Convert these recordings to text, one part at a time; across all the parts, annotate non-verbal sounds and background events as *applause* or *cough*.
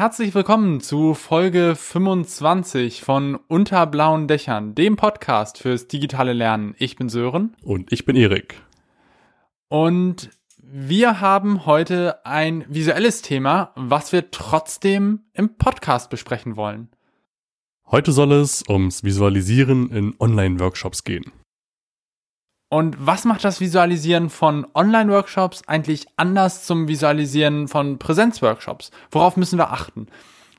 herzlich willkommen zu Folge 25 von Unter blauen Dächern, dem Podcast fürs digitale Lernen. Ich bin Sören. Und ich bin Erik. Und wir haben heute ein visuelles Thema, was wir trotzdem im Podcast besprechen wollen. Heute soll es ums Visualisieren in Online-Workshops gehen. Und was macht das Visualisieren von Online-Workshops eigentlich anders zum Visualisieren von Präsenz-Workshops? Worauf müssen wir achten?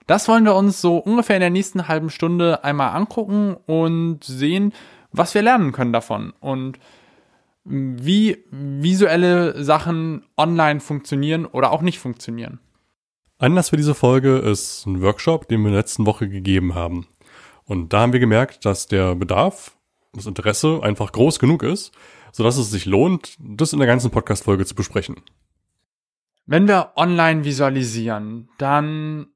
Das wollen wir uns so ungefähr in der nächsten halben Stunde einmal angucken und sehen, was wir lernen können davon und wie visuelle Sachen online funktionieren oder auch nicht funktionieren. Anlass für diese Folge ist ein Workshop, den wir in der letzten Woche gegeben haben. Und da haben wir gemerkt, dass der Bedarf das Interesse einfach groß genug ist, sodass es sich lohnt, das in der ganzen Podcast-Folge zu besprechen. Wenn wir online visualisieren, dann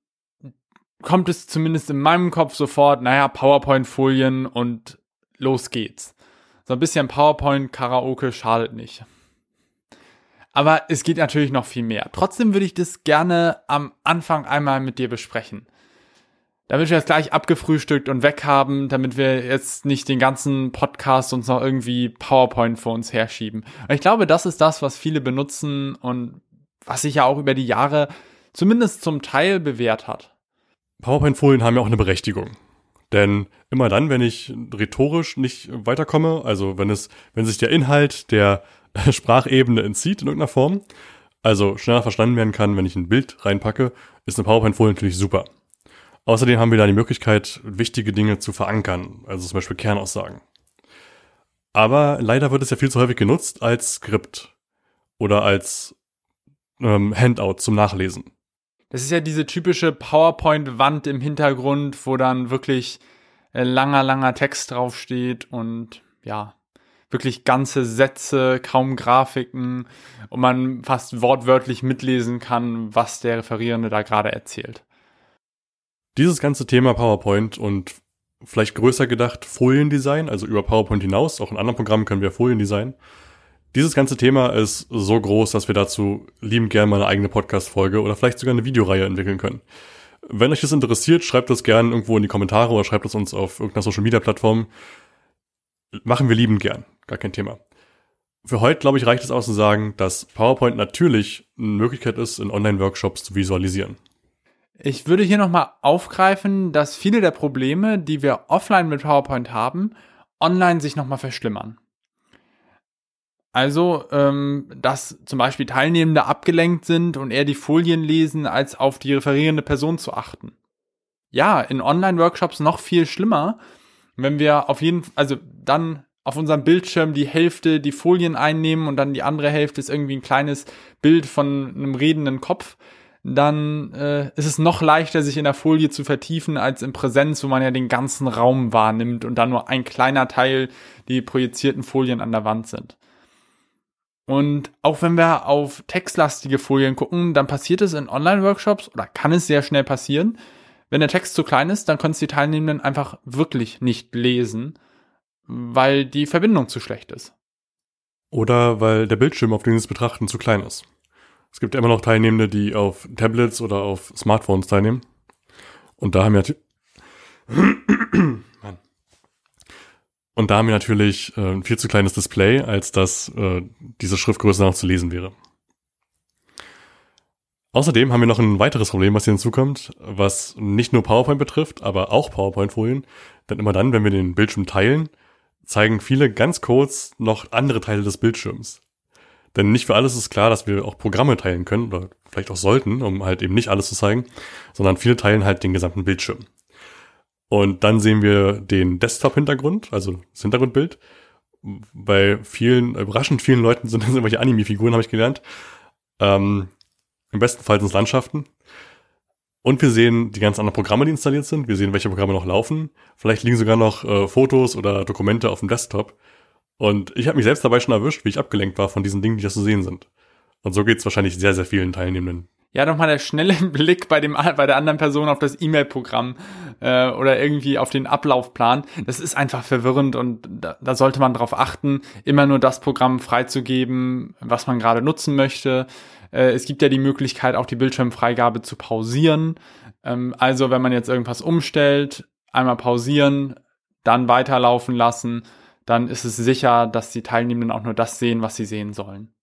kommt es zumindest in meinem Kopf sofort, naja, PowerPoint-Folien und los geht's. So ein bisschen PowerPoint-Karaoke schadet nicht. Aber es geht natürlich noch viel mehr. Trotzdem würde ich das gerne am Anfang einmal mit dir besprechen damit wir das gleich abgefrühstückt und weg haben, damit wir jetzt nicht den ganzen Podcast uns noch irgendwie PowerPoint vor uns herschieben. Ich glaube, das ist das, was viele benutzen und was sich ja auch über die Jahre zumindest zum Teil bewährt hat. PowerPoint-Folien haben ja auch eine Berechtigung. Denn immer dann, wenn ich rhetorisch nicht weiterkomme, also wenn es, wenn sich der Inhalt der *laughs* Sprachebene entzieht in irgendeiner Form, also schneller verstanden werden kann, wenn ich ein Bild reinpacke, ist eine PowerPoint-Folie natürlich super. Außerdem haben wir da die Möglichkeit, wichtige Dinge zu verankern, also zum Beispiel Kernaussagen. Aber leider wird es ja viel zu häufig genutzt als Skript oder als ähm, Handout zum Nachlesen. Das ist ja diese typische PowerPoint-Wand im Hintergrund, wo dann wirklich äh, langer, langer Text draufsteht und ja, wirklich ganze Sätze, kaum Grafiken und man fast wortwörtlich mitlesen kann, was der Referierende da gerade erzählt. Dieses ganze Thema PowerPoint und vielleicht größer gedacht Foliendesign, also über PowerPoint hinaus, auch in anderen Programmen können wir Folien designen. Dieses ganze Thema ist so groß, dass wir dazu liebend gerne mal eine eigene Podcast-Folge oder vielleicht sogar eine Videoreihe entwickeln können. Wenn euch das interessiert, schreibt das gerne irgendwo in die Kommentare oder schreibt es uns auf irgendeiner Social-Media-Plattform. Machen wir liebend gern, gar kein Thema. Für heute, glaube ich, reicht es aus zu sagen, dass PowerPoint natürlich eine Möglichkeit ist, in Online-Workshops zu visualisieren. Ich würde hier nochmal aufgreifen, dass viele der Probleme, die wir offline mit PowerPoint haben, online sich nochmal verschlimmern. Also, ähm, dass zum Beispiel Teilnehmende abgelenkt sind und eher die Folien lesen, als auf die referierende Person zu achten. Ja, in Online-Workshops noch viel schlimmer, wenn wir auf jeden, also dann auf unserem Bildschirm die Hälfte die Folien einnehmen und dann die andere Hälfte ist irgendwie ein kleines Bild von einem redenden Kopf dann äh, ist es noch leichter, sich in der Folie zu vertiefen, als in Präsenz, wo man ja den ganzen Raum wahrnimmt und dann nur ein kleiner Teil die projizierten Folien an der Wand sind. Und auch wenn wir auf textlastige Folien gucken, dann passiert es in Online-Workshops oder kann es sehr schnell passieren. Wenn der Text zu klein ist, dann können es die Teilnehmenden einfach wirklich nicht lesen, weil die Verbindung zu schlecht ist. Oder weil der Bildschirm, auf den sie es betrachten, zu klein ist. Es gibt immer noch Teilnehmende, die auf Tablets oder auf Smartphones teilnehmen. Und da haben wir *coughs* und da haben wir natürlich äh, ein viel zu kleines Display, als dass äh, diese Schriftgröße noch zu lesen wäre. Außerdem haben wir noch ein weiteres Problem, was hier hinzukommt, was nicht nur PowerPoint betrifft, aber auch PowerPoint-Folien. Denn immer dann, wenn wir den Bildschirm teilen, zeigen viele ganz kurz noch andere Teile des Bildschirms. Denn nicht für alles ist klar, dass wir auch Programme teilen können oder vielleicht auch sollten, um halt eben nicht alles zu zeigen, sondern viele teilen halt den gesamten Bildschirm. Und dann sehen wir den Desktop-Hintergrund, also das Hintergrundbild. Bei vielen, überraschend vielen Leuten sind das irgendwelche Anime-Figuren, habe ich gelernt. Ähm, Im besten Fall sind es Landschaften. Und wir sehen die ganz anderen Programme, die installiert sind. Wir sehen, welche Programme noch laufen. Vielleicht liegen sogar noch äh, Fotos oder Dokumente auf dem Desktop. Und ich habe mich selbst dabei schon erwischt, wie ich abgelenkt war von diesen Dingen, die da zu sehen sind. Und so geht's wahrscheinlich sehr, sehr vielen Teilnehmenden. Ja, nochmal der schnelle *laughs* Blick bei dem bei der anderen Person auf das E-Mail-Programm äh, oder irgendwie auf den Ablaufplan. Das ist einfach verwirrend und da, da sollte man darauf achten, immer nur das Programm freizugeben, was man gerade nutzen möchte. Äh, es gibt ja die Möglichkeit, auch die Bildschirmfreigabe zu pausieren. Ähm, also wenn man jetzt irgendwas umstellt, einmal pausieren, dann weiterlaufen lassen, dann ist es sicher, dass die Teilnehmenden auch nur das sehen, was sie sehen sollen.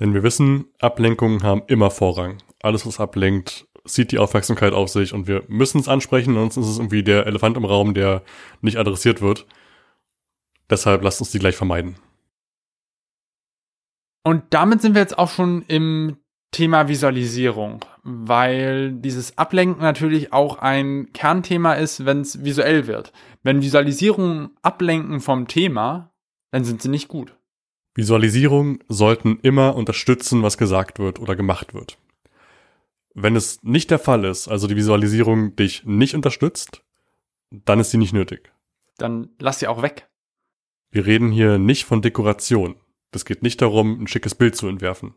Denn wir wissen, Ablenkungen haben immer Vorrang. Alles, was ablenkt, zieht die Aufmerksamkeit auf sich und wir müssen es ansprechen, sonst ist es irgendwie der Elefant im Raum, der nicht adressiert wird. Deshalb lasst uns die gleich vermeiden. Und damit sind wir jetzt auch schon im Thema Visualisierung, weil dieses Ablenken natürlich auch ein Kernthema ist, wenn es visuell wird. Wenn Visualisierungen ablenken vom Thema, dann sind sie nicht gut. Visualisierungen sollten immer unterstützen, was gesagt wird oder gemacht wird. Wenn es nicht der Fall ist, also die Visualisierung dich nicht unterstützt, dann ist sie nicht nötig. Dann lass sie auch weg. Wir reden hier nicht von Dekoration. Es geht nicht darum, ein schickes Bild zu entwerfen,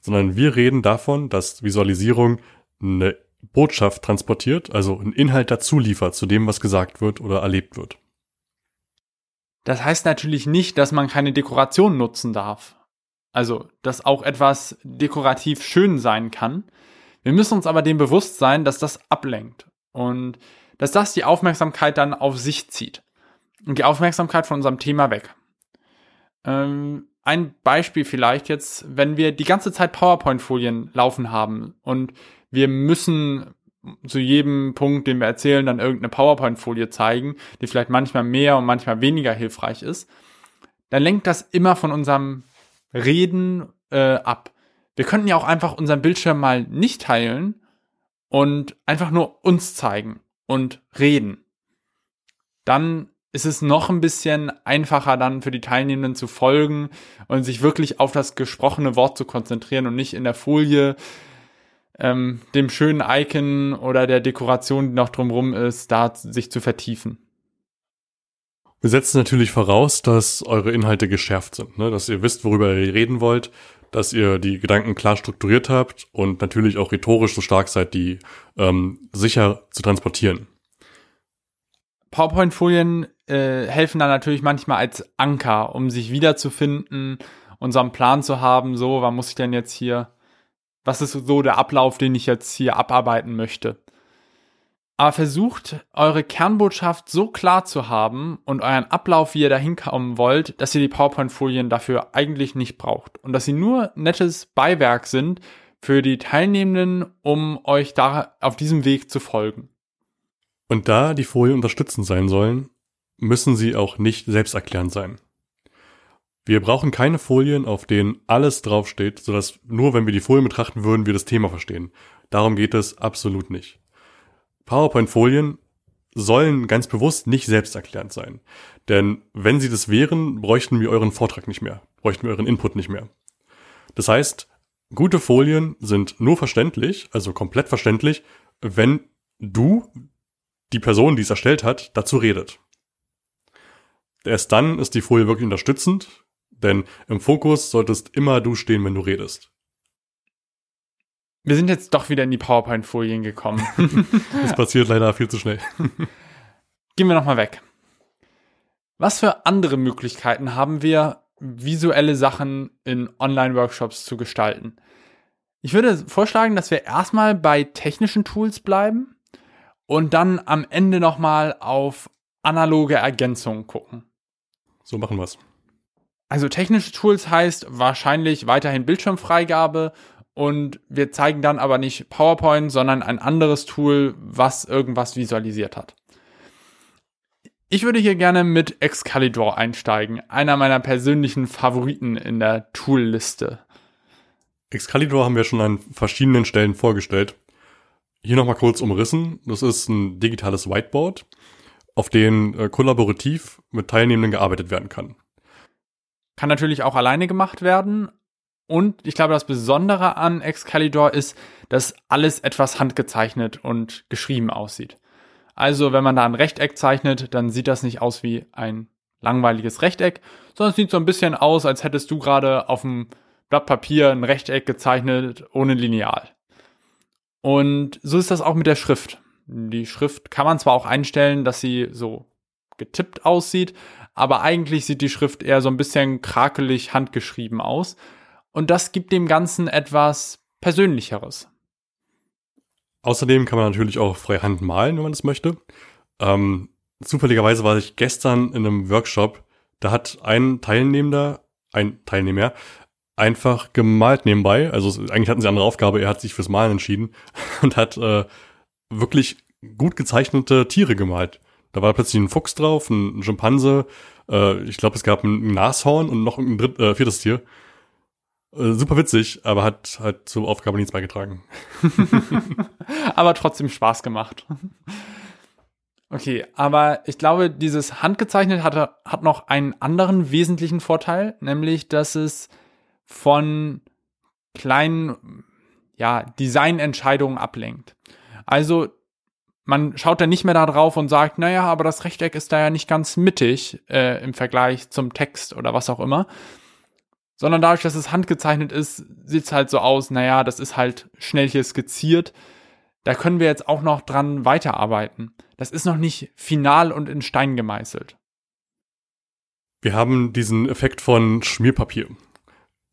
sondern wir reden davon, dass Visualisierung eine Botschaft transportiert, also einen Inhalt dazu liefert zu dem, was gesagt wird oder erlebt wird. Das heißt natürlich nicht, dass man keine Dekoration nutzen darf. Also, dass auch etwas dekorativ schön sein kann. Wir müssen uns aber dem bewusst sein, dass das ablenkt und dass das die Aufmerksamkeit dann auf sich zieht und die Aufmerksamkeit von unserem Thema weg. Ähm, ein Beispiel vielleicht jetzt, wenn wir die ganze Zeit PowerPoint-Folien laufen haben und wir müssen zu jedem Punkt, den wir erzählen, dann irgendeine PowerPoint-Folie zeigen, die vielleicht manchmal mehr und manchmal weniger hilfreich ist, dann lenkt das immer von unserem Reden äh, ab. Wir könnten ja auch einfach unseren Bildschirm mal nicht teilen und einfach nur uns zeigen und reden. Dann ist es noch ein bisschen einfacher dann für die Teilnehmenden zu folgen und sich wirklich auf das gesprochene Wort zu konzentrieren und nicht in der Folie ähm, dem schönen Icon oder der Dekoration, die noch drumrum ist, da sich zu vertiefen. Wir setzen natürlich voraus, dass eure Inhalte geschärft sind, ne? dass ihr wisst, worüber ihr reden wollt, dass ihr die Gedanken klar strukturiert habt und natürlich auch rhetorisch so stark seid, die ähm, sicher zu transportieren. PowerPoint-Folien äh, helfen dann natürlich manchmal als Anker, um sich wiederzufinden, unseren Plan zu haben, so, wann muss ich denn jetzt hier, was ist so der Ablauf, den ich jetzt hier abarbeiten möchte. Aber versucht, eure Kernbotschaft so klar zu haben und euren Ablauf, wie ihr da hinkommen wollt, dass ihr die PowerPoint-Folien dafür eigentlich nicht braucht und dass sie nur nettes Beiwerk sind für die Teilnehmenden, um euch da auf diesem Weg zu folgen. Und da die Folien unterstützend sein sollen, müssen sie auch nicht selbsterklärend sein. Wir brauchen keine Folien, auf denen alles draufsteht, sodass nur wenn wir die Folien betrachten würden, wir das Thema verstehen. Darum geht es absolut nicht. PowerPoint-Folien sollen ganz bewusst nicht selbsterklärend sein. Denn wenn sie das wären, bräuchten wir euren Vortrag nicht mehr, bräuchten wir euren Input nicht mehr. Das heißt, gute Folien sind nur verständlich, also komplett verständlich, wenn du die Person, die es erstellt hat, dazu redet. Erst dann ist die Folie wirklich unterstützend, denn im Fokus solltest immer du stehen, wenn du redest. Wir sind jetzt doch wieder in die PowerPoint-Folien gekommen. *laughs* das passiert leider viel zu schnell. *laughs* Gehen wir nochmal weg. Was für andere Möglichkeiten haben wir, visuelle Sachen in Online-Workshops zu gestalten? Ich würde vorschlagen, dass wir erstmal bei technischen Tools bleiben und dann am Ende nochmal auf analoge Ergänzungen gucken. So machen wir's. Also technische Tools heißt wahrscheinlich weiterhin Bildschirmfreigabe und wir zeigen dann aber nicht PowerPoint, sondern ein anderes Tool, was irgendwas visualisiert hat. Ich würde hier gerne mit Excalibur einsteigen, einer meiner persönlichen Favoriten in der Toolliste. Excalibur haben wir schon an verschiedenen Stellen vorgestellt. Hier nochmal kurz umrissen. Das ist ein digitales Whiteboard, auf dem äh, kollaborativ mit Teilnehmenden gearbeitet werden kann. Kann natürlich auch alleine gemacht werden. Und ich glaube, das Besondere an Excalibur ist, dass alles etwas handgezeichnet und geschrieben aussieht. Also, wenn man da ein Rechteck zeichnet, dann sieht das nicht aus wie ein langweiliges Rechteck, sondern es sieht so ein bisschen aus, als hättest du gerade auf dem Blatt Papier ein Rechteck gezeichnet ohne Lineal. Und so ist das auch mit der Schrift. Die Schrift kann man zwar auch einstellen, dass sie so getippt aussieht, aber eigentlich sieht die Schrift eher so ein bisschen krakelig handgeschrieben aus. Und das gibt dem Ganzen etwas Persönlicheres. Außerdem kann man natürlich auch freie Hand malen, wenn man das möchte. Ähm, zufälligerweise war ich gestern in einem Workshop, da hat ein Teilnehmender, ein Teilnehmer, einfach gemalt nebenbei. Also eigentlich hatten sie eine andere Aufgabe, er hat sich fürs Malen entschieden *laughs* und hat äh, wirklich gut gezeichnete Tiere gemalt. Da war plötzlich ein Fuchs drauf, ein Schimpanse, äh, ich glaube, es gab ein Nashorn und noch ein dritt, äh, viertes Tier. Äh, super witzig, aber hat halt zur Aufgabe nichts beigetragen. *laughs* aber trotzdem Spaß gemacht. Okay, aber ich glaube, dieses handgezeichnet hat, hat noch einen anderen wesentlichen Vorteil, nämlich, dass es von kleinen, ja, Designentscheidungen ablenkt. Also, man schaut dann nicht mehr da drauf und sagt, naja, aber das Rechteck ist da ja nicht ganz mittig äh, im Vergleich zum Text oder was auch immer. Sondern dadurch, dass es handgezeichnet ist, sieht es halt so aus, naja, das ist halt schnell hier skizziert. Da können wir jetzt auch noch dran weiterarbeiten. Das ist noch nicht final und in Stein gemeißelt. Wir haben diesen Effekt von Schmierpapier.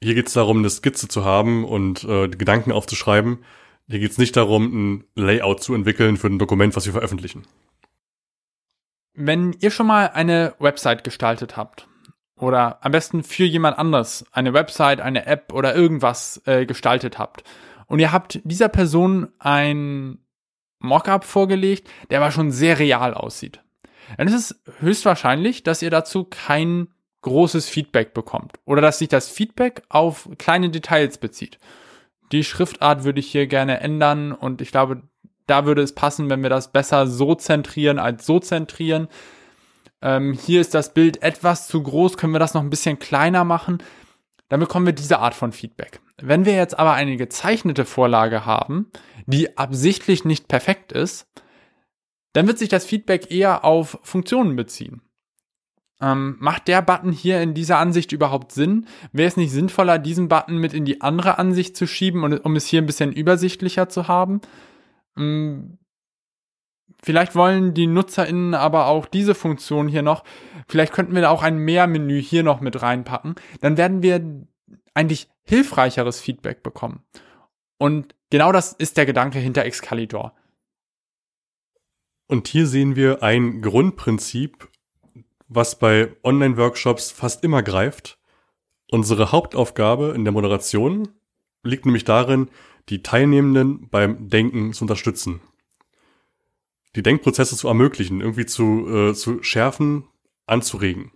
Hier geht es darum, eine Skizze zu haben und äh, Gedanken aufzuschreiben. Hier geht es nicht darum, ein Layout zu entwickeln für ein Dokument, was wir veröffentlichen. Wenn ihr schon mal eine Website gestaltet habt oder am besten für jemand anders eine Website, eine App oder irgendwas äh, gestaltet habt und ihr habt dieser Person ein Mockup vorgelegt, der aber schon sehr real aussieht, dann ist es höchstwahrscheinlich, dass ihr dazu kein großes Feedback bekommt oder dass sich das Feedback auf kleine Details bezieht die Schriftart würde ich hier gerne ändern und ich glaube, da würde es passen, wenn wir das besser so zentrieren als so zentrieren. Ähm, hier ist das Bild etwas zu groß, können wir das noch ein bisschen kleiner machen? Dann bekommen wir diese Art von Feedback. Wenn wir jetzt aber eine gezeichnete Vorlage haben, die absichtlich nicht perfekt ist, dann wird sich das Feedback eher auf Funktionen beziehen. Ähm, macht der Button hier in dieser Ansicht überhaupt Sinn? Wäre es nicht sinnvoller, diesen Button mit in die andere Ansicht zu schieben, und, um es hier ein bisschen übersichtlicher zu haben? Ähm, vielleicht wollen die NutzerInnen aber auch diese Funktion hier noch. Vielleicht könnten wir da auch ein Mehrmenü hier noch mit reinpacken. Dann werden wir eigentlich hilfreicheres Feedback bekommen. Und genau das ist der Gedanke hinter Excalibur. Und hier sehen wir ein Grundprinzip was bei Online-Workshops fast immer greift. Unsere Hauptaufgabe in der Moderation liegt nämlich darin, die Teilnehmenden beim Denken zu unterstützen. Die Denkprozesse zu ermöglichen, irgendwie zu, äh, zu schärfen, anzuregen.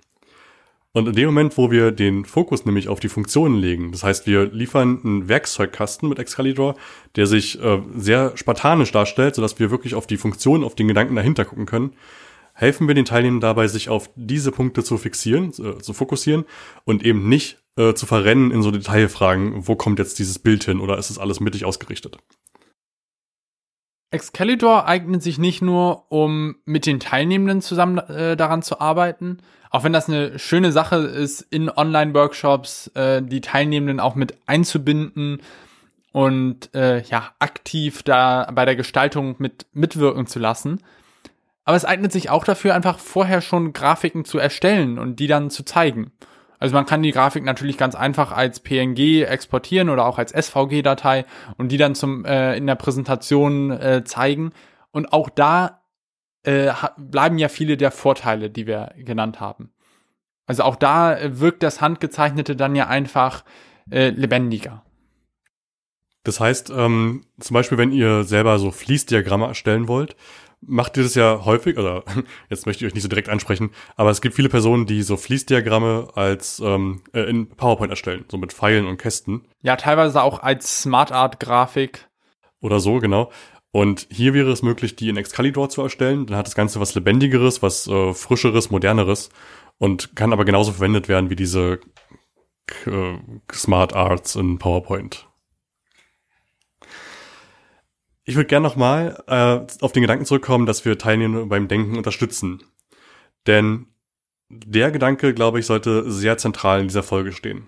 Und in dem Moment, wo wir den Fokus nämlich auf die Funktionen legen, das heißt, wir liefern einen Werkzeugkasten mit Excalibur, der sich äh, sehr spartanisch darstellt, sodass wir wirklich auf die Funktionen, auf den Gedanken dahinter gucken können, helfen wir den Teilnehmern dabei, sich auf diese Punkte zu fixieren, äh, zu fokussieren und eben nicht äh, zu verrennen in so Detailfragen, wo kommt jetzt dieses Bild hin oder ist es alles mittig ausgerichtet. Excalibur eignet sich nicht nur, um mit den Teilnehmenden zusammen äh, daran zu arbeiten, auch wenn das eine schöne Sache ist, in Online-Workshops äh, die Teilnehmenden auch mit einzubinden und äh, ja aktiv da bei der Gestaltung mit mitwirken zu lassen. Aber es eignet sich auch dafür, einfach vorher schon Grafiken zu erstellen und die dann zu zeigen. Also man kann die Grafik natürlich ganz einfach als PNG exportieren oder auch als SVG-Datei und die dann zum äh, in der Präsentation äh, zeigen. Und auch da äh, bleiben ja viele der Vorteile, die wir genannt haben. Also auch da äh, wirkt das Handgezeichnete dann ja einfach äh, lebendiger. Das heißt, ähm, zum Beispiel, wenn ihr selber so Fließdiagramme erstellen wollt, macht ihr das ja häufig, oder *laughs* jetzt möchte ich euch nicht so direkt ansprechen, aber es gibt viele Personen, die so Fließdiagramme als ähm, äh, in PowerPoint erstellen, so mit Pfeilen und Kästen. Ja, teilweise auch als Smart Art Grafik. Oder so, genau. Und hier wäre es möglich, die in Excalibur zu erstellen. Dann hat das Ganze was Lebendigeres, was äh, Frischeres, Moderneres und kann aber genauso verwendet werden wie diese äh, Smart Arts in PowerPoint. Ich würde gerne nochmal äh, auf den Gedanken zurückkommen, dass wir Teilnehmer beim Denken unterstützen. Denn der Gedanke, glaube ich, sollte sehr zentral in dieser Folge stehen.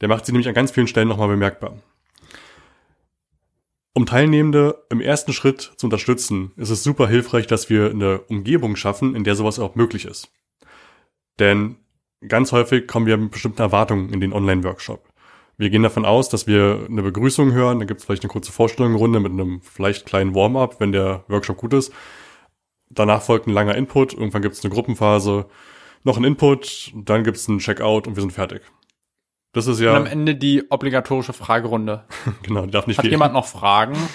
Der macht sie nämlich an ganz vielen Stellen nochmal bemerkbar. Um Teilnehmende im ersten Schritt zu unterstützen, ist es super hilfreich, dass wir eine Umgebung schaffen, in der sowas auch möglich ist. Denn ganz häufig kommen wir mit bestimmten Erwartungen in den Online-Workshop. Wir gehen davon aus, dass wir eine Begrüßung hören, dann gibt es vielleicht eine kurze Vorstellungsrunde mit einem vielleicht kleinen Warm-up, wenn der Workshop gut ist. Danach folgt ein langer Input, irgendwann gibt es eine Gruppenphase, noch ein Input, dann gibt es einen Checkout und wir sind fertig. Das ist ja. Und am Ende die obligatorische Fragerunde. *laughs* genau, die darf nicht Hat viel. jemand noch Fragen? *laughs*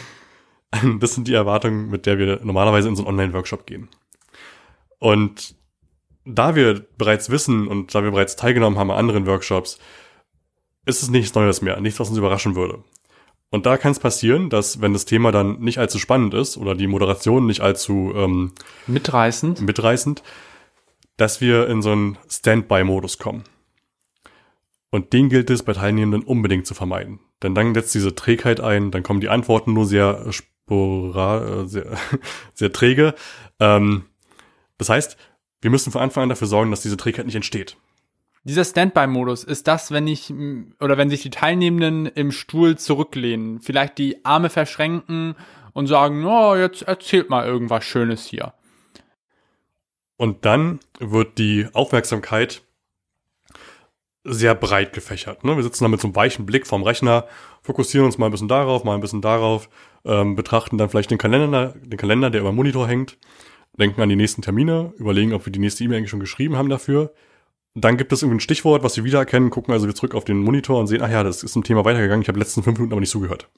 Das sind die Erwartungen, mit der wir normalerweise in so einen Online-Workshop gehen. Und da wir bereits wissen und da wir bereits teilgenommen haben an anderen Workshops, ist es nichts Neues mehr, nichts, was uns überraschen würde. Und da kann es passieren, dass wenn das Thema dann nicht allzu spannend ist oder die Moderation nicht allzu ähm, mitreißend. mitreißend, dass wir in so einen Standby-Modus kommen. Und den gilt es bei Teilnehmenden unbedingt zu vermeiden. Denn dann setzt diese Trägheit ein, dann kommen die Antworten nur sehr spora, äh, sehr, *laughs* sehr träge. Ähm, das heißt, wir müssen von Anfang an dafür sorgen, dass diese Trägheit nicht entsteht. Dieser Standby-Modus ist das, wenn ich oder wenn sich die Teilnehmenden im Stuhl zurücklehnen, vielleicht die Arme verschränken und sagen, oh, jetzt erzählt mal irgendwas Schönes hier. Und dann wird die Aufmerksamkeit sehr breit gefächert. Ne? Wir sitzen da mit so einem weichen Blick vom Rechner, fokussieren uns mal ein bisschen darauf, mal ein bisschen darauf, ähm, betrachten dann vielleicht den Kalender, den Kalender, der über dem Monitor hängt, denken an die nächsten Termine, überlegen, ob wir die nächste E-Mail eigentlich schon geschrieben haben dafür. Dann gibt es irgendwie ein Stichwort, was wir wiedererkennen, gucken also wieder zurück auf den Monitor und sehen, ach ja, das ist ein Thema weitergegangen, ich habe letzten fünf Minuten aber nicht zugehört.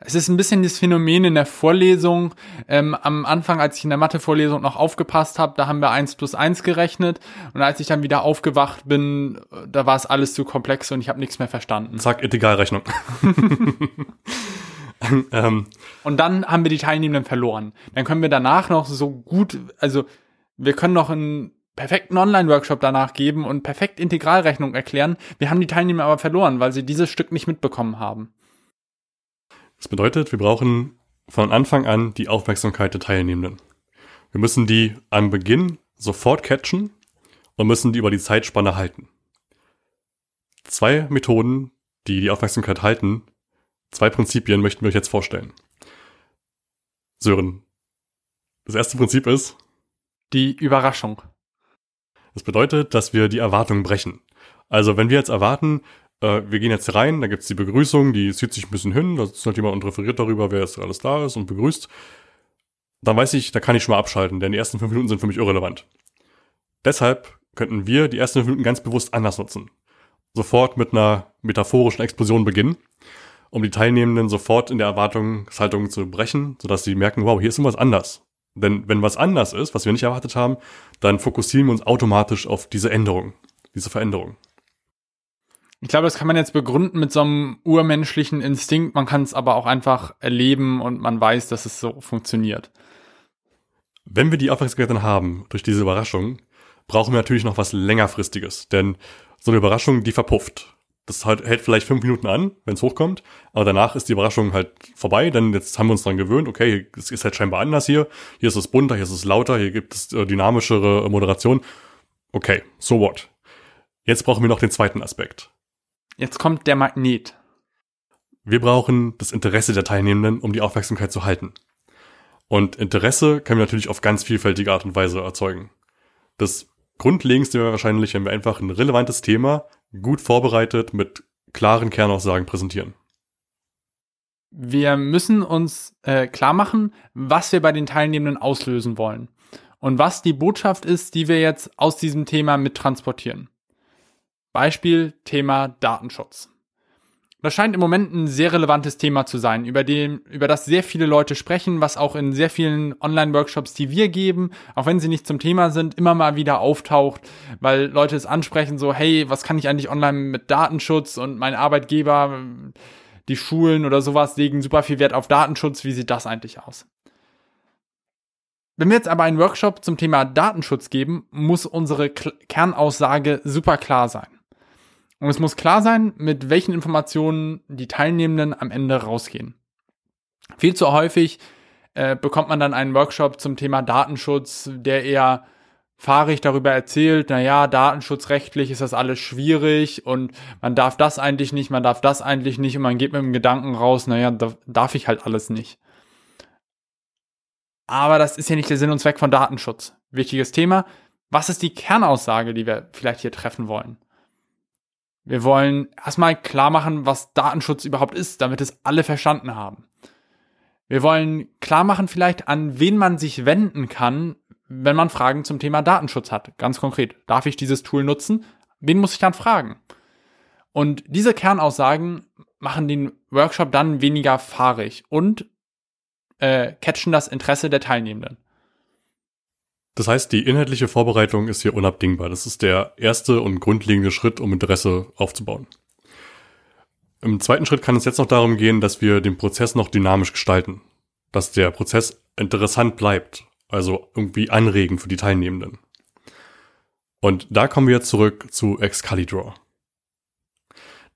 Es ist ein bisschen das Phänomen in der Vorlesung. Ähm, am Anfang, als ich in der Mathe-Vorlesung noch aufgepasst habe, da haben wir eins plus eins gerechnet. Und als ich dann wieder aufgewacht bin, da war es alles zu komplex und ich habe nichts mehr verstanden. Zack, Integralrechnung. *laughs* ähm. Und dann haben wir die Teilnehmenden verloren. Dann können wir danach noch so gut, also wir können noch einen perfekten Online-Workshop danach geben und perfekt Integralrechnung erklären. Wir haben die Teilnehmer aber verloren, weil sie dieses Stück nicht mitbekommen haben. Das bedeutet, wir brauchen von Anfang an die Aufmerksamkeit der Teilnehmenden. Wir müssen die am Beginn sofort catchen und müssen die über die Zeitspanne halten. Zwei Methoden, die die Aufmerksamkeit halten, zwei Prinzipien möchten wir euch jetzt vorstellen. Sören, das erste Prinzip ist die Überraschung. Das bedeutet, dass wir die Erwartungen brechen. Also wenn wir jetzt erwarten, äh, wir gehen jetzt rein, da gibt's die Begrüßung, die zieht sich ein bisschen hin, da ist halt jemand und referiert darüber, wer jetzt alles da ist und begrüßt. Dann weiß ich, da kann ich schon mal abschalten, denn die ersten fünf Minuten sind für mich irrelevant. Deshalb könnten wir die ersten fünf Minuten ganz bewusst anders nutzen. Sofort mit einer metaphorischen Explosion beginnen, um die Teilnehmenden sofort in der Erwartungshaltung zu brechen, sodass sie merken, wow, hier ist irgendwas anders. Denn wenn was anders ist, was wir nicht erwartet haben, dann fokussieren wir uns automatisch auf diese Änderung, diese Veränderung. Ich glaube, das kann man jetzt begründen mit so einem urmenschlichen Instinkt. Man kann es aber auch einfach erleben und man weiß, dass es so funktioniert. Wenn wir die Aufmerksamkeit dann haben durch diese Überraschung, brauchen wir natürlich noch was längerfristiges. Denn so eine Überraschung, die verpufft. Das halt, hält vielleicht fünf Minuten an, wenn es hochkommt, aber danach ist die Überraschung halt vorbei, denn jetzt haben wir uns dran gewöhnt, okay, es ist halt scheinbar anders hier, hier ist es bunter, hier ist es lauter, hier gibt es äh, dynamischere Moderation. Okay, so what? Jetzt brauchen wir noch den zweiten Aspekt. Jetzt kommt der Magnet. Wir brauchen das Interesse der Teilnehmenden, um die Aufmerksamkeit zu halten. Und Interesse können wir natürlich auf ganz vielfältige Art und Weise erzeugen. Das Grundlegendste wäre wahrscheinlich, wenn wir einfach ein relevantes Thema gut vorbereitet mit klaren Kernaussagen präsentieren. Wir müssen uns äh, klar machen, was wir bei den Teilnehmenden auslösen wollen und was die Botschaft ist, die wir jetzt aus diesem Thema mittransportieren. Beispiel Thema Datenschutz. Das scheint im Moment ein sehr relevantes Thema zu sein, über, dem, über das sehr viele Leute sprechen, was auch in sehr vielen Online-Workshops, die wir geben, auch wenn sie nicht zum Thema sind, immer mal wieder auftaucht, weil Leute es ansprechen, so, hey, was kann ich eigentlich online mit Datenschutz und mein Arbeitgeber, die Schulen oder sowas legen super viel Wert auf Datenschutz, wie sieht das eigentlich aus? Wenn wir jetzt aber einen Workshop zum Thema Datenschutz geben, muss unsere Kernaussage super klar sein. Und es muss klar sein, mit welchen Informationen die Teilnehmenden am Ende rausgehen. Viel zu häufig äh, bekommt man dann einen Workshop zum Thema Datenschutz, der eher fahrig darüber erzählt, naja, datenschutzrechtlich ist das alles schwierig und man darf das eigentlich nicht, man darf das eigentlich nicht und man geht mit dem Gedanken raus, naja, da darf ich halt alles nicht. Aber das ist ja nicht der Sinn und Zweck von Datenschutz. Wichtiges Thema. Was ist die Kernaussage, die wir vielleicht hier treffen wollen? Wir wollen erstmal klar machen, was Datenschutz überhaupt ist, damit es alle verstanden haben. Wir wollen klar machen vielleicht, an wen man sich wenden kann, wenn man Fragen zum Thema Datenschutz hat. Ganz konkret, darf ich dieses Tool nutzen? Wen muss ich dann fragen? Und diese Kernaussagen machen den Workshop dann weniger fahrig und äh, catchen das Interesse der Teilnehmenden. Das heißt, die inhaltliche Vorbereitung ist hier unabdingbar. Das ist der erste und grundlegende Schritt, um Interesse aufzubauen. Im zweiten Schritt kann es jetzt noch darum gehen, dass wir den Prozess noch dynamisch gestalten. Dass der Prozess interessant bleibt, also irgendwie anregend für die Teilnehmenden. Und da kommen wir jetzt zurück zu Excalidraw.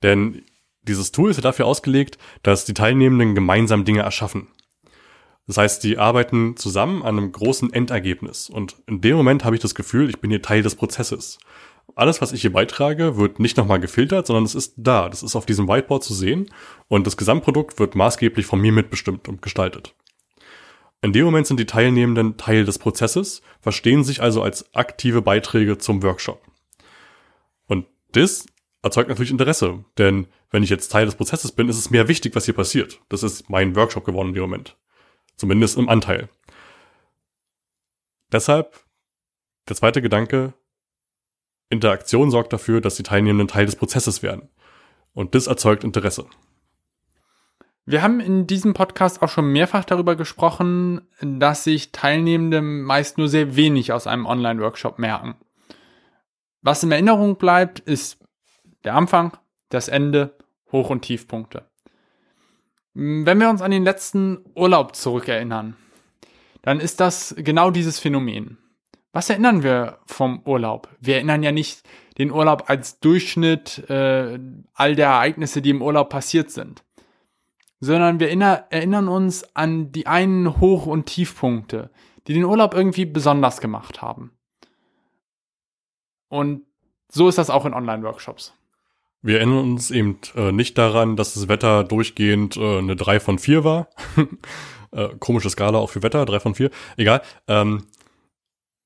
Denn dieses Tool ist ja dafür ausgelegt, dass die Teilnehmenden gemeinsam Dinge erschaffen. Das heißt, die arbeiten zusammen an einem großen Endergebnis. Und in dem Moment habe ich das Gefühl, ich bin hier Teil des Prozesses. Alles, was ich hier beitrage, wird nicht nochmal gefiltert, sondern es ist da. Das ist auf diesem Whiteboard zu sehen. Und das Gesamtprodukt wird maßgeblich von mir mitbestimmt und gestaltet. In dem Moment sind die Teilnehmenden Teil des Prozesses, verstehen sich also als aktive Beiträge zum Workshop. Und das erzeugt natürlich Interesse, denn wenn ich jetzt Teil des Prozesses bin, ist es mir wichtig, was hier passiert. Das ist mein Workshop geworden in dem Moment. Zumindest im Anteil. Deshalb der zweite Gedanke, Interaktion sorgt dafür, dass die Teilnehmenden Teil des Prozesses werden. Und das erzeugt Interesse. Wir haben in diesem Podcast auch schon mehrfach darüber gesprochen, dass sich Teilnehmende meist nur sehr wenig aus einem Online-Workshop merken. Was in Erinnerung bleibt, ist der Anfang, das Ende, Hoch- und Tiefpunkte. Wenn wir uns an den letzten Urlaub zurückerinnern, dann ist das genau dieses Phänomen. Was erinnern wir vom Urlaub? Wir erinnern ja nicht den Urlaub als Durchschnitt äh, all der Ereignisse, die im Urlaub passiert sind, sondern wir erinnern uns an die einen Hoch- und Tiefpunkte, die den Urlaub irgendwie besonders gemacht haben. Und so ist das auch in Online-Workshops. Wir erinnern uns eben äh, nicht daran, dass das Wetter durchgehend äh, eine 3 von 4 war. *laughs* äh, komische Skala auch für Wetter, 3 von 4. Egal. Ähm,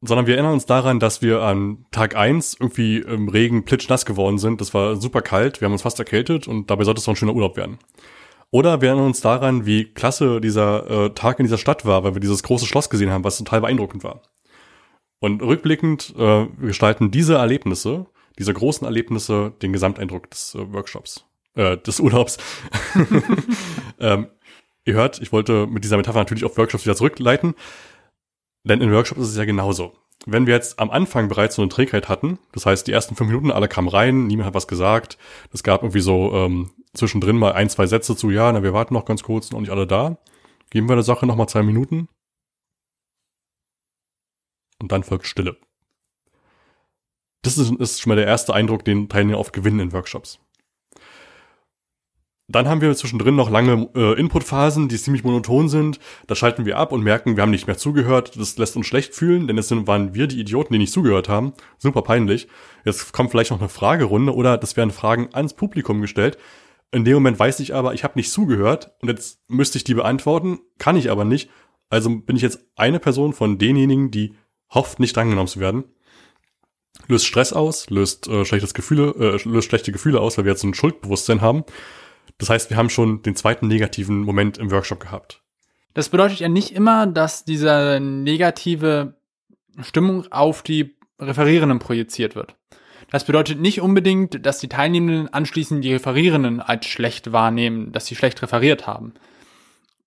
sondern wir erinnern uns daran, dass wir an Tag 1 irgendwie im Regen plitschnass geworden sind. Das war super kalt, wir haben uns fast erkältet und dabei sollte es doch ein schöner Urlaub werden. Oder wir erinnern uns daran, wie klasse dieser äh, Tag in dieser Stadt war, weil wir dieses große Schloss gesehen haben, was total beeindruckend war. Und rückblickend äh, gestalten diese Erlebnisse diese großen Erlebnisse den Gesamteindruck des äh, Workshops, äh, des *laughs* Urlaubs. *laughs* ähm, ihr hört, ich wollte mit dieser Metapher natürlich auf Workshops wieder zurückleiten, denn in Workshops ist es ja genauso. Wenn wir jetzt am Anfang bereits so eine Trägheit hatten, das heißt, die ersten fünf Minuten, alle kamen rein, niemand hat was gesagt, es gab irgendwie so ähm, zwischendrin mal ein, zwei Sätze zu, ja, na, wir warten noch ganz kurz, noch nicht alle da, geben wir der Sache noch mal zwei Minuten und dann folgt Stille. Das ist, ist schon mal der erste Eindruck, den Teilnehmer oft gewinnen in Workshops. Dann haben wir zwischendrin noch lange äh, Inputphasen, die ziemlich monoton sind. Da schalten wir ab und merken, wir haben nicht mehr zugehört. Das lässt uns schlecht fühlen, denn jetzt waren wir die Idioten, die nicht zugehört haben. Super peinlich. Jetzt kommt vielleicht noch eine Fragerunde oder das werden Fragen ans Publikum gestellt. In dem Moment weiß ich aber, ich habe nicht zugehört und jetzt müsste ich die beantworten, kann ich aber nicht. Also bin ich jetzt eine Person von denjenigen, die hofft, nicht drangenommen zu werden löst Stress aus, löst äh, schlechtes Gefühle, äh, löst schlechte Gefühle aus, weil wir jetzt ein Schuldbewusstsein haben. Das heißt, wir haben schon den zweiten negativen Moment im Workshop gehabt. Das bedeutet ja nicht immer, dass diese negative Stimmung auf die Referierenden projiziert wird. Das bedeutet nicht unbedingt, dass die Teilnehmenden anschließend die Referierenden als schlecht wahrnehmen, dass sie schlecht referiert haben,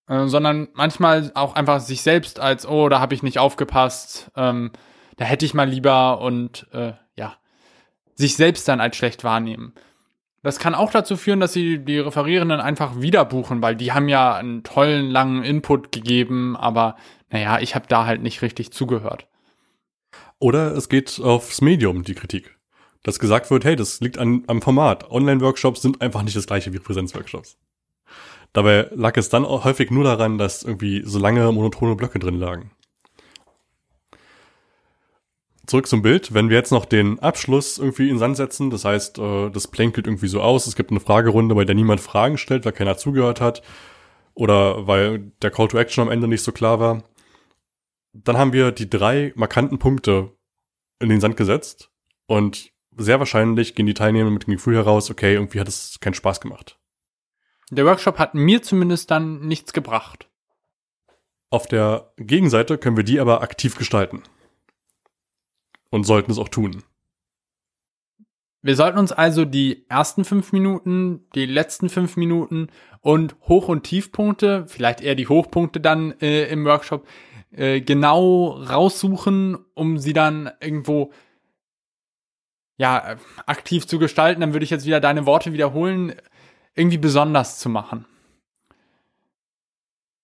äh, sondern manchmal auch einfach sich selbst als, oh, da habe ich nicht aufgepasst, ähm, da hätte ich mal lieber und äh, ja, sich selbst dann als schlecht wahrnehmen. Das kann auch dazu führen, dass sie die Referierenden einfach wieder buchen, weil die haben ja einen tollen langen Input gegeben, aber naja, ich habe da halt nicht richtig zugehört. Oder es geht aufs Medium, die Kritik. Dass gesagt wird, hey, das liegt an, am Format. Online-Workshops sind einfach nicht das gleiche wie Präsenzworkshops. Dabei lag es dann häufig nur daran, dass irgendwie so lange monotone Blöcke drin lagen zurück zum Bild. Wenn wir jetzt noch den Abschluss irgendwie in Sand setzen, das heißt, äh, das plänkelt irgendwie so aus, es gibt eine Fragerunde, bei der niemand Fragen stellt, weil keiner zugehört hat oder weil der Call to Action am Ende nicht so klar war, dann haben wir die drei markanten Punkte in den Sand gesetzt und sehr wahrscheinlich gehen die Teilnehmer mit dem Gefühl heraus, okay, irgendwie hat es keinen Spaß gemacht. Der Workshop hat mir zumindest dann nichts gebracht. Auf der Gegenseite können wir die aber aktiv gestalten. Und sollten es auch tun. Wir sollten uns also die ersten fünf Minuten, die letzten fünf Minuten und Hoch- und Tiefpunkte, vielleicht eher die Hochpunkte dann äh, im Workshop, äh, genau raussuchen, um sie dann irgendwo ja aktiv zu gestalten. Dann würde ich jetzt wieder deine Worte wiederholen, irgendwie besonders zu machen.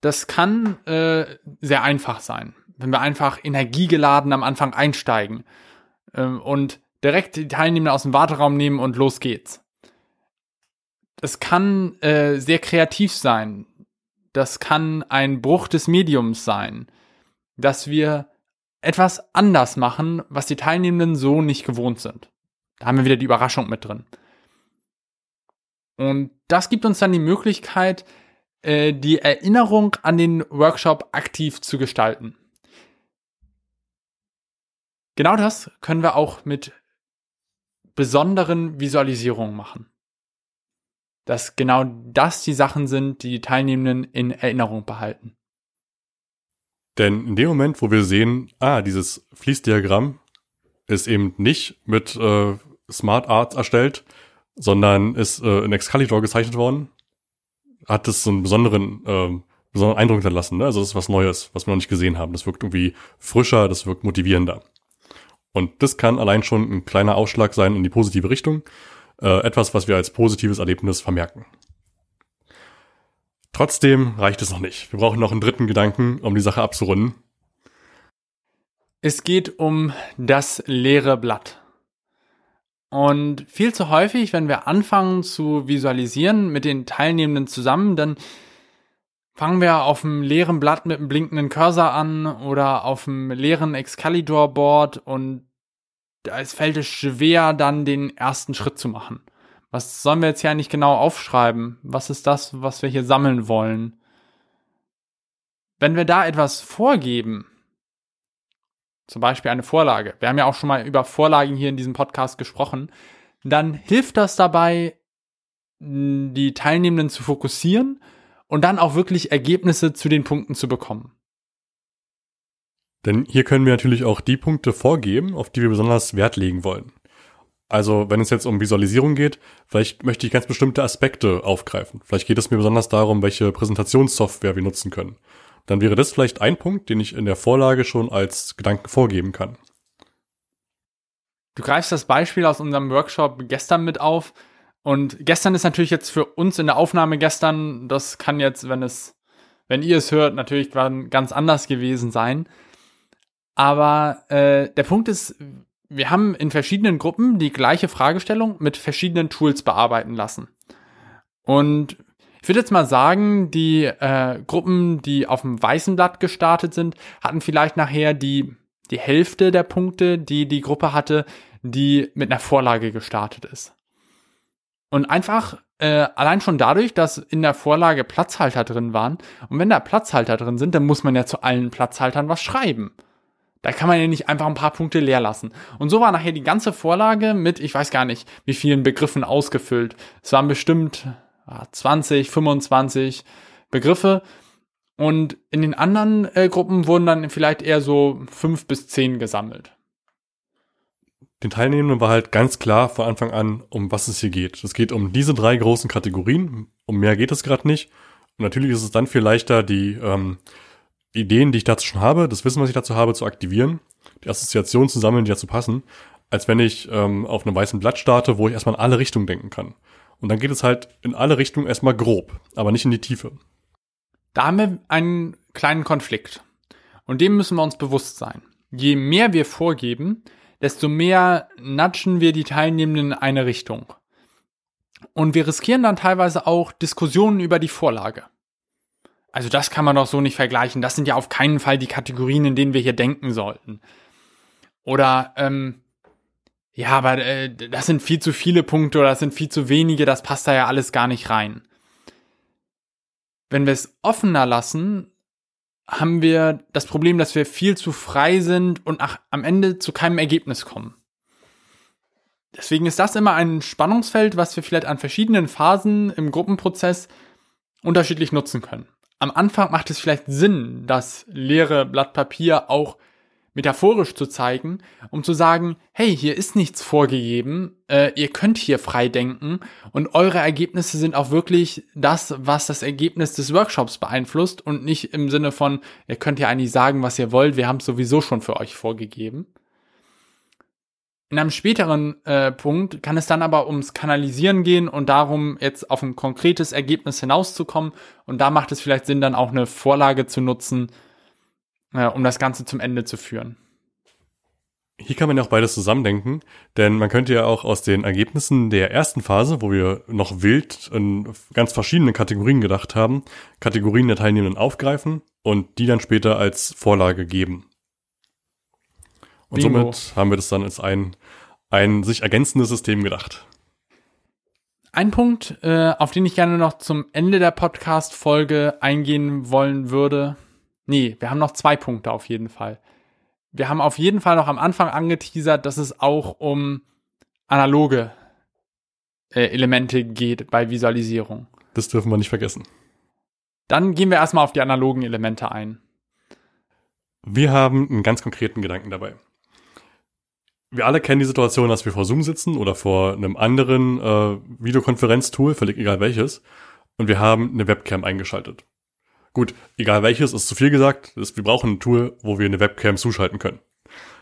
Das kann äh, sehr einfach sein, wenn wir einfach energiegeladen am Anfang einsteigen ähm, und direkt die Teilnehmer aus dem Warteraum nehmen und los geht's. Das kann äh, sehr kreativ sein. Das kann ein Bruch des Mediums sein, dass wir etwas anders machen, was die Teilnehmenden so nicht gewohnt sind. Da haben wir wieder die Überraschung mit drin. Und das gibt uns dann die Möglichkeit, äh, die Erinnerung an den Workshop aktiv zu gestalten. Genau das können wir auch mit besonderen Visualisierungen machen. Dass genau das die Sachen sind, die die Teilnehmenden in Erinnerung behalten. Denn in dem Moment, wo wir sehen, ah, dieses Fließdiagramm ist eben nicht mit äh, Smart Arts erstellt, sondern ist äh, in Excalibur gezeichnet worden, hat es so einen besonderen, äh, besonderen Eindruck hinterlassen. Ne? Also das ist was Neues, was wir noch nicht gesehen haben. Das wirkt irgendwie frischer, das wirkt motivierender. Und das kann allein schon ein kleiner Ausschlag sein in die positive Richtung. Äh, etwas, was wir als positives Erlebnis vermerken. Trotzdem reicht es noch nicht. Wir brauchen noch einen dritten Gedanken, um die Sache abzurunden. Es geht um das leere Blatt. Und viel zu häufig, wenn wir anfangen zu visualisieren mit den Teilnehmenden zusammen, dann fangen wir auf dem leeren Blatt mit einem blinkenden Cursor an oder auf dem leeren Excalibur-Board und es fällt es schwer, dann den ersten Schritt zu machen. Was sollen wir jetzt hier eigentlich genau aufschreiben? Was ist das, was wir hier sammeln wollen? Wenn wir da etwas vorgeben, zum Beispiel eine Vorlage, wir haben ja auch schon mal über Vorlagen hier in diesem Podcast gesprochen, dann hilft das dabei, die Teilnehmenden zu fokussieren und dann auch wirklich Ergebnisse zu den Punkten zu bekommen. Denn hier können wir natürlich auch die Punkte vorgeben, auf die wir besonders Wert legen wollen. Also, wenn es jetzt um Visualisierung geht, vielleicht möchte ich ganz bestimmte Aspekte aufgreifen. Vielleicht geht es mir besonders darum, welche Präsentationssoftware wir nutzen können dann wäre das vielleicht ein Punkt, den ich in der Vorlage schon als Gedanken vorgeben kann. Du greifst das Beispiel aus unserem Workshop gestern mit auf. Und gestern ist natürlich jetzt für uns in der Aufnahme gestern, das kann jetzt, wenn es, wenn ihr es hört, natürlich ganz anders gewesen sein. Aber äh, der Punkt ist, wir haben in verschiedenen Gruppen die gleiche Fragestellung mit verschiedenen Tools bearbeiten lassen. Und ich würde jetzt mal sagen, die äh, Gruppen, die auf dem weißen Blatt gestartet sind, hatten vielleicht nachher die, die Hälfte der Punkte, die die Gruppe hatte, die mit einer Vorlage gestartet ist. Und einfach äh, allein schon dadurch, dass in der Vorlage Platzhalter drin waren. Und wenn da Platzhalter drin sind, dann muss man ja zu allen Platzhaltern was schreiben. Da kann man ja nicht einfach ein paar Punkte leer lassen. Und so war nachher die ganze Vorlage mit, ich weiß gar nicht, wie vielen Begriffen ausgefüllt. Es waren bestimmt 20, 25 Begriffe. Und in den anderen äh, Gruppen wurden dann vielleicht eher so fünf bis zehn gesammelt. Den Teilnehmenden war halt ganz klar von Anfang an, um was es hier geht. Es geht um diese drei großen Kategorien. Um mehr geht es gerade nicht. Und natürlich ist es dann viel leichter, die ähm, Ideen, die ich dazu schon habe, das Wissen, was ich dazu habe, zu aktivieren, die Assoziationen zu sammeln, die dazu passen, als wenn ich ähm, auf einem weißen Blatt starte, wo ich erstmal in alle Richtungen denken kann. Und dann geht es halt in alle Richtungen erstmal grob, aber nicht in die Tiefe. Da haben wir einen kleinen Konflikt. Und dem müssen wir uns bewusst sein. Je mehr wir vorgeben, desto mehr natschen wir die Teilnehmenden in eine Richtung. Und wir riskieren dann teilweise auch Diskussionen über die Vorlage. Also das kann man doch so nicht vergleichen. Das sind ja auf keinen Fall die Kategorien, in denen wir hier denken sollten. Oder ähm, ja, aber äh, das sind viel zu viele Punkte oder das sind viel zu wenige, das passt da ja alles gar nicht rein. Wenn wir es offener lassen, haben wir das Problem, dass wir viel zu frei sind und ach, am Ende zu keinem Ergebnis kommen. Deswegen ist das immer ein Spannungsfeld, was wir vielleicht an verschiedenen Phasen im Gruppenprozess unterschiedlich nutzen können. Am Anfang macht es vielleicht Sinn, das leere Blatt Papier auch metaphorisch zu zeigen, um zu sagen, hey, hier ist nichts vorgegeben, äh, ihr könnt hier frei denken und eure Ergebnisse sind auch wirklich das, was das Ergebnis des Workshops beeinflusst und nicht im Sinne von, ihr könnt ja eigentlich sagen, was ihr wollt, wir haben es sowieso schon für euch vorgegeben. In einem späteren äh, Punkt kann es dann aber ums Kanalisieren gehen und darum, jetzt auf ein konkretes Ergebnis hinauszukommen. Und da macht es vielleicht Sinn, dann auch eine Vorlage zu nutzen, äh, um das Ganze zum Ende zu führen. Hier kann man ja auch beides zusammendenken, denn man könnte ja auch aus den Ergebnissen der ersten Phase, wo wir noch wild in ganz verschiedene Kategorien gedacht haben, Kategorien der Teilnehmenden aufgreifen und die dann später als Vorlage geben. Und Bingo. somit haben wir das dann als ein, ein sich ergänzendes System gedacht. Ein Punkt, äh, auf den ich gerne noch zum Ende der Podcast-Folge eingehen wollen würde. Nee, wir haben noch zwei Punkte auf jeden Fall. Wir haben auf jeden Fall noch am Anfang angeteasert, dass es auch um analoge äh, Elemente geht bei Visualisierung. Das dürfen wir nicht vergessen. Dann gehen wir erstmal auf die analogen Elemente ein. Wir haben einen ganz konkreten Gedanken dabei wir alle kennen die Situation, dass wir vor Zoom sitzen oder vor einem anderen äh, Videokonferenztool, völlig egal welches, und wir haben eine Webcam eingeschaltet. Gut, egal welches, ist zu viel gesagt. Ist, wir brauchen ein Tool, wo wir eine Webcam zuschalten können.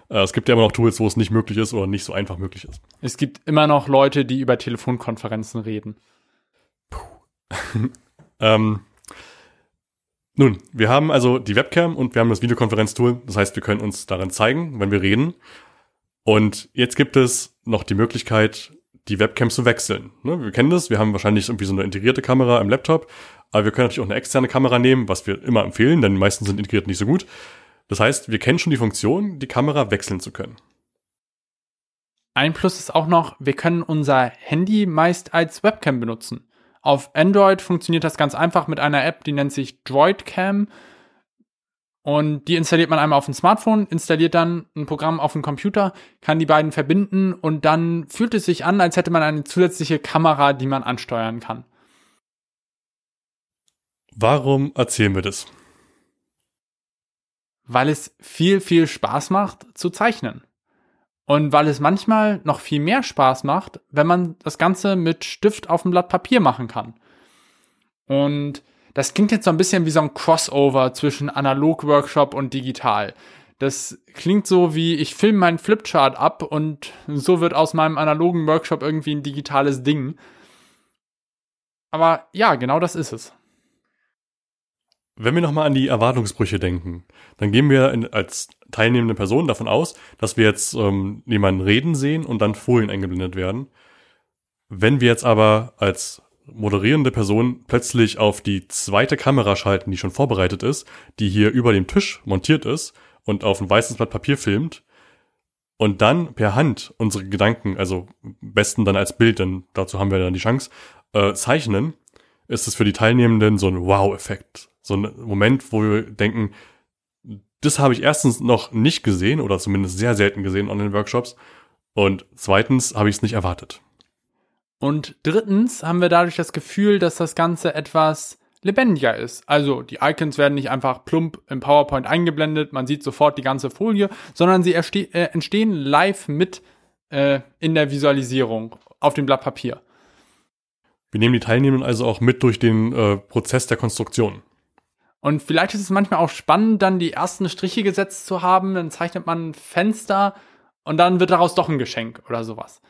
Äh, es gibt ja immer noch Tools, wo es nicht möglich ist oder nicht so einfach möglich ist. Es gibt immer noch Leute, die über Telefonkonferenzen reden. Puh. *laughs* ähm, nun, wir haben also die Webcam und wir haben das Videokonferenztool. Das heißt, wir können uns darin zeigen, wenn wir reden. Und jetzt gibt es noch die Möglichkeit, die Webcam zu wechseln. Ne, wir kennen das, wir haben wahrscheinlich irgendwie so eine integrierte Kamera im Laptop, aber wir können natürlich auch eine externe Kamera nehmen, was wir immer empfehlen, denn die meisten sind integriert nicht so gut. Das heißt, wir kennen schon die Funktion, die Kamera wechseln zu können. Ein Plus ist auch noch, wir können unser Handy meist als Webcam benutzen. Auf Android funktioniert das ganz einfach mit einer App, die nennt sich DroidCam. Und die installiert man einmal auf dem Smartphone, installiert dann ein Programm auf dem Computer, kann die beiden verbinden und dann fühlt es sich an, als hätte man eine zusätzliche Kamera, die man ansteuern kann. Warum erzählen wir das? Weil es viel, viel Spaß macht zu zeichnen. Und weil es manchmal noch viel mehr Spaß macht, wenn man das Ganze mit Stift auf dem Blatt Papier machen kann. Und das klingt jetzt so ein bisschen wie so ein Crossover zwischen Analog-Workshop und digital. Das klingt so wie, ich filme meinen Flipchart ab und so wird aus meinem analogen Workshop irgendwie ein digitales Ding. Aber ja, genau das ist es. Wenn wir nochmal an die Erwartungsbrüche denken, dann gehen wir in, als teilnehmende Person davon aus, dass wir jetzt ähm, jemanden reden sehen und dann Folien eingeblendet werden. Wenn wir jetzt aber als moderierende Person plötzlich auf die zweite Kamera schalten, die schon vorbereitet ist, die hier über dem Tisch montiert ist und auf ein weißes Blatt Papier filmt und dann per Hand unsere Gedanken, also besten dann als Bild, denn dazu haben wir dann die Chance, äh, zeichnen, ist es für die Teilnehmenden so ein Wow-Effekt. So ein Moment, wo wir denken, das habe ich erstens noch nicht gesehen oder zumindest sehr selten gesehen an den Workshops und zweitens habe ich es nicht erwartet. Und drittens haben wir dadurch das Gefühl, dass das Ganze etwas lebendiger ist. Also die Icons werden nicht einfach plump im PowerPoint eingeblendet, man sieht sofort die ganze Folie, sondern sie äh, entstehen live mit äh, in der Visualisierung auf dem Blatt Papier. Wir nehmen die Teilnehmenden also auch mit durch den äh, Prozess der Konstruktion. Und vielleicht ist es manchmal auch spannend, dann die ersten Striche gesetzt zu haben, dann zeichnet man ein Fenster und dann wird daraus doch ein Geschenk oder sowas.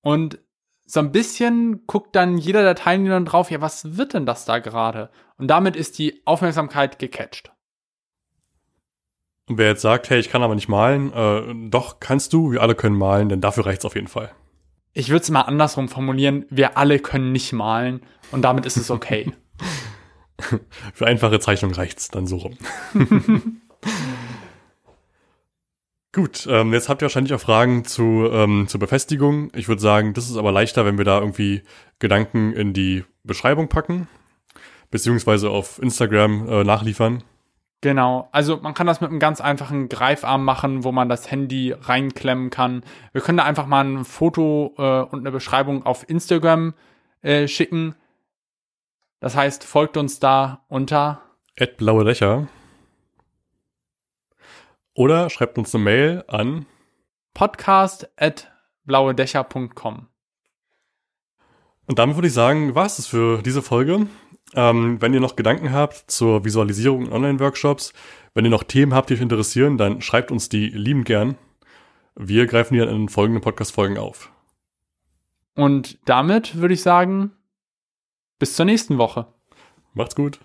Und so ein bisschen guckt dann jeder der Teilnehmer drauf, ja, was wird denn das da gerade? Und damit ist die Aufmerksamkeit gecatcht. Und wer jetzt sagt, hey, ich kann aber nicht malen, äh, doch kannst du, wir alle können malen, denn dafür reicht's auf jeden Fall. Ich würde es mal andersrum formulieren, wir alle können nicht malen und damit ist es okay. *laughs* Für einfache Zeichnung reicht's dann so rum. *laughs* Gut, ähm, jetzt habt ihr wahrscheinlich auch Fragen zu, ähm, zur Befestigung. Ich würde sagen, das ist aber leichter, wenn wir da irgendwie Gedanken in die Beschreibung packen, beziehungsweise auf Instagram äh, nachliefern. Genau, also man kann das mit einem ganz einfachen Greifarm machen, wo man das Handy reinklemmen kann. Wir können da einfach mal ein Foto äh, und eine Beschreibung auf Instagram äh, schicken. Das heißt, folgt uns da unter blaue Dächer. Oder schreibt uns eine Mail an podcast at blauedächer.com. Und damit würde ich sagen, war es für diese Folge. Ähm, wenn ihr noch Gedanken habt zur Visualisierung in Online-Workshops, wenn ihr noch Themen habt, die euch interessieren, dann schreibt uns die lieben gern. Wir greifen die dann in folgenden Podcast-Folgen auf. Und damit würde ich sagen, bis zur nächsten Woche. Macht's gut.